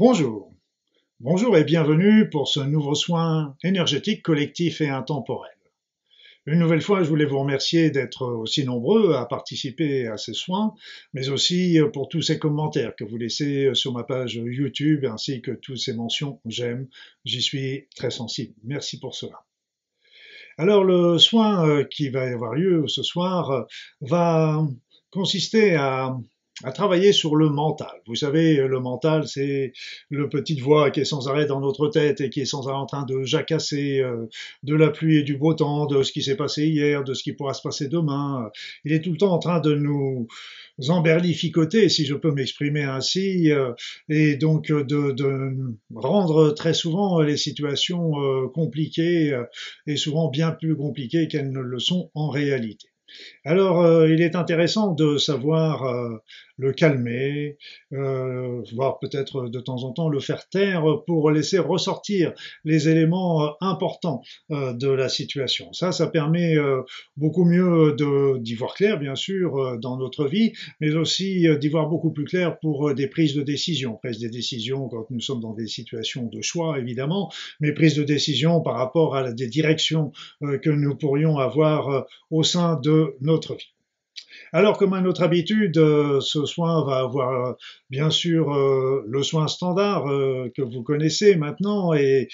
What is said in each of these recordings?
Bonjour. Bonjour et bienvenue pour ce nouveau soin énergétique collectif et intemporel. Une nouvelle fois, je voulais vous remercier d'être aussi nombreux à participer à ces soins, mais aussi pour tous ces commentaires que vous laissez sur ma page YouTube ainsi que toutes ces mentions j'aime. J'y suis très sensible. Merci pour cela. Alors le soin qui va avoir lieu ce soir va consister à à travailler sur le mental. Vous savez, le mental, c'est le petite voix qui est sans arrêt dans notre tête et qui est sans arrêt en train de jacasser euh, de la pluie et du beau temps, de ce qui s'est passé hier, de ce qui pourra se passer demain. Il est tout le temps en train de nous emberlificoter, si je peux m'exprimer ainsi, euh, et donc de, de, rendre très souvent les situations euh, compliquées et souvent bien plus compliquées qu'elles ne le sont en réalité. Alors, il est intéressant de savoir le calmer, euh, voire peut-être de temps en temps le faire taire pour laisser ressortir les éléments importants de la situation. Ça, ça permet beaucoup mieux d'y voir clair, bien sûr, dans notre vie, mais aussi d'y voir beaucoup plus clair pour des prises de décision. Prise des décisions quand nous sommes dans des situations de choix, évidemment, mais prise de décision par rapport à des directions que nous pourrions avoir au sein de notre vie. Alors, comme à notre habitude, euh, ce soin va avoir euh, bien sûr euh, le soin standard que vous connaissez maintenant et,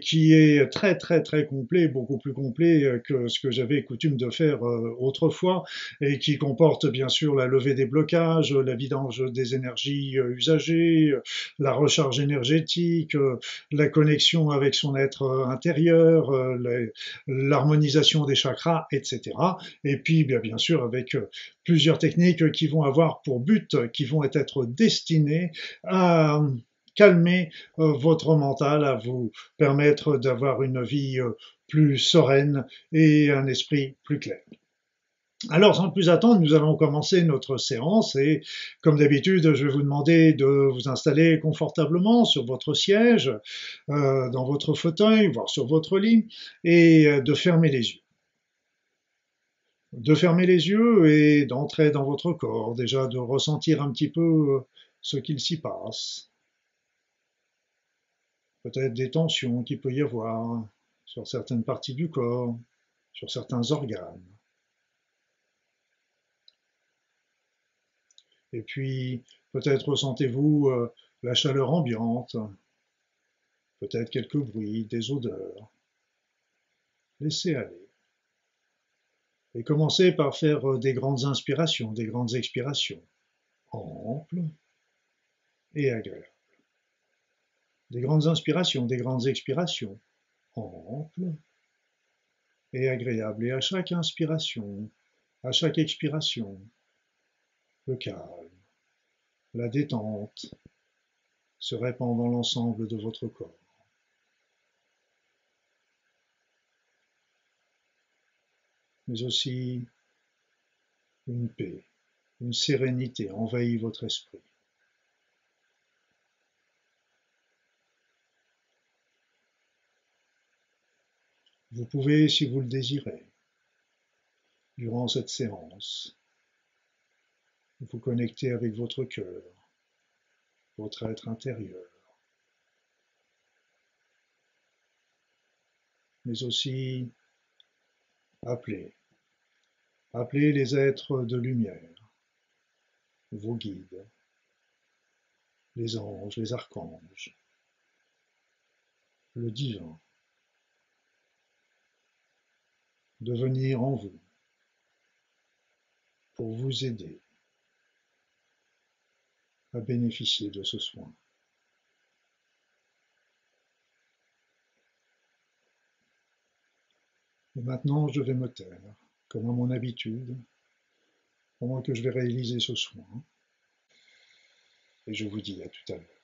qui est très très très complet, beaucoup plus complet que ce que j'avais coutume de faire autrefois et qui comporte bien sûr la levée des blocages, la vidange des énergies usagées, la recharge énergétique, la connexion avec son être intérieur, l'harmonisation des chakras, etc. Et puis bien sûr avec plusieurs techniques qui vont avoir pour but, qui vont être destinées à calmer euh, votre mental, à vous permettre d'avoir une vie euh, plus sereine et un esprit plus clair. Alors, sans plus attendre, nous allons commencer notre séance et, comme d'habitude, je vais vous demander de vous installer confortablement sur votre siège, euh, dans votre fauteuil, voire sur votre lit, et de fermer les yeux de fermer les yeux et d'entrer dans votre corps, déjà de ressentir un petit peu ce qu'il s'y passe. Peut-être des tensions qu'il peut y avoir sur certaines parties du corps, sur certains organes. Et puis, peut-être ressentez-vous euh, la chaleur ambiante, peut-être quelques bruits, des odeurs. Laissez aller. Et commencez par faire euh, des grandes inspirations, des grandes expirations, amples et agréables. Des grandes inspirations, des grandes expirations, amples et agréables. Et à chaque inspiration, à chaque expiration, le calme, la détente se répand dans l'ensemble de votre corps. Mais aussi une paix, une sérénité envahit votre esprit. Vous pouvez, si vous le désirez, durant cette séance, vous connecter avec votre cœur, votre être intérieur, mais aussi appeler Appelez les êtres de lumière, vos guides, les anges, les archanges, le divin, de venir en vous pour vous aider à bénéficier de ce soin. Et maintenant, je vais me taire comme à mon habitude, pendant que je vais réaliser ce soin. Et je vous dis à tout à l'heure.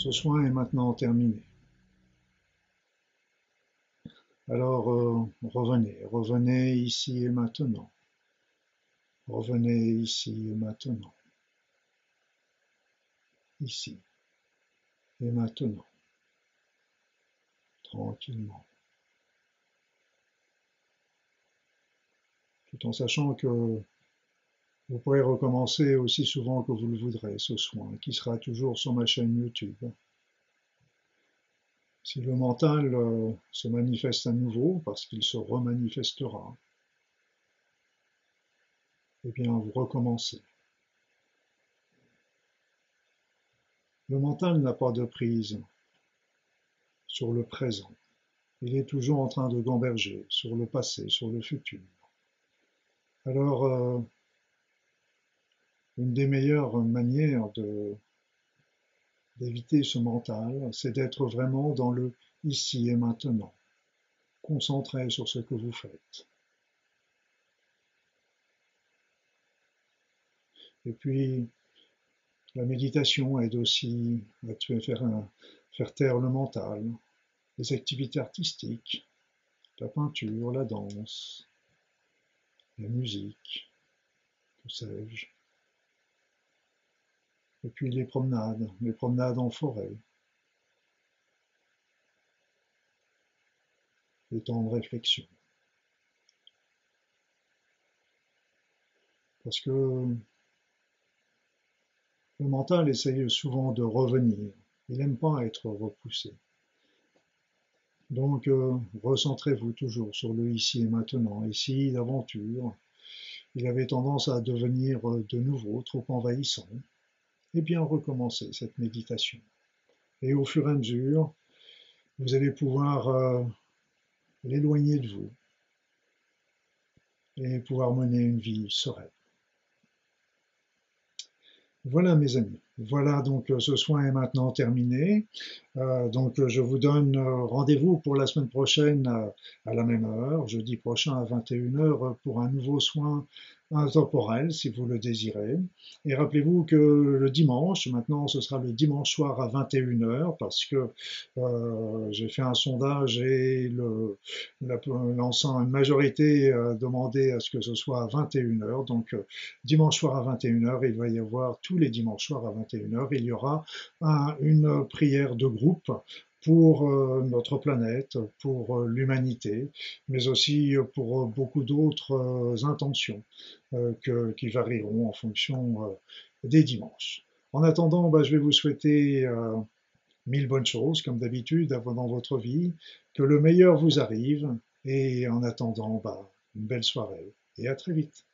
Ce soin est maintenant terminé. Alors euh, revenez, revenez ici et maintenant. Revenez ici et maintenant. Ici et maintenant. Tranquillement. Tout en sachant que vous pourrez recommencer aussi souvent que vous le voudrez ce soin, qui sera toujours sur ma chaîne YouTube. Si le mental euh, se manifeste à nouveau, parce qu'il se remanifestera, eh bien vous recommencez. Le mental n'a pas de prise sur le présent. Il est toujours en train de gamberger sur le passé, sur le futur. Alors, euh, une des meilleures manières d'éviter ce mental, c'est d'être vraiment dans le ici et maintenant, concentré sur ce que vous faites. Et puis, la méditation aide aussi à faire, faire taire le mental, les activités artistiques, la peinture, la danse, la musique, que sais-je. Et puis les promenades, les promenades en forêt. Les temps de réflexion. Parce que le mental essaye souvent de revenir. Il n'aime pas être repoussé. Donc, euh, recentrez-vous toujours sur le ici et maintenant. Ici, l'aventure, il avait tendance à devenir euh, de nouveau trop envahissant et bien recommencer cette méditation. Et au fur et à mesure, vous allez pouvoir euh, l'éloigner de vous et pouvoir mener une vie sereine. Voilà mes amis. Voilà donc ce soin est maintenant terminé. Euh, donc je vous donne rendez-vous pour la semaine prochaine à la même heure, jeudi prochain à 21h pour un nouveau soin intemporel si vous le désirez. Et rappelez-vous que le dimanche, maintenant ce sera le dimanche soir à 21h parce que euh, j'ai fait un sondage et le, une majorité a demandé à ce que ce soit à 21h. Donc euh, dimanche soir à 21h, il va y avoir tous les dimanches soirs à 21h, il y aura une prière de groupe pour euh, notre planète, pour euh, l'humanité, mais aussi pour beaucoup d'autres euh, intentions qui varieront en fonction des dimanches. En attendant, bah, je vais vous souhaiter mille bonnes choses, comme d'habitude, dans votre vie, que le meilleur vous arrive, et en attendant, bah, une belle soirée, et à très vite.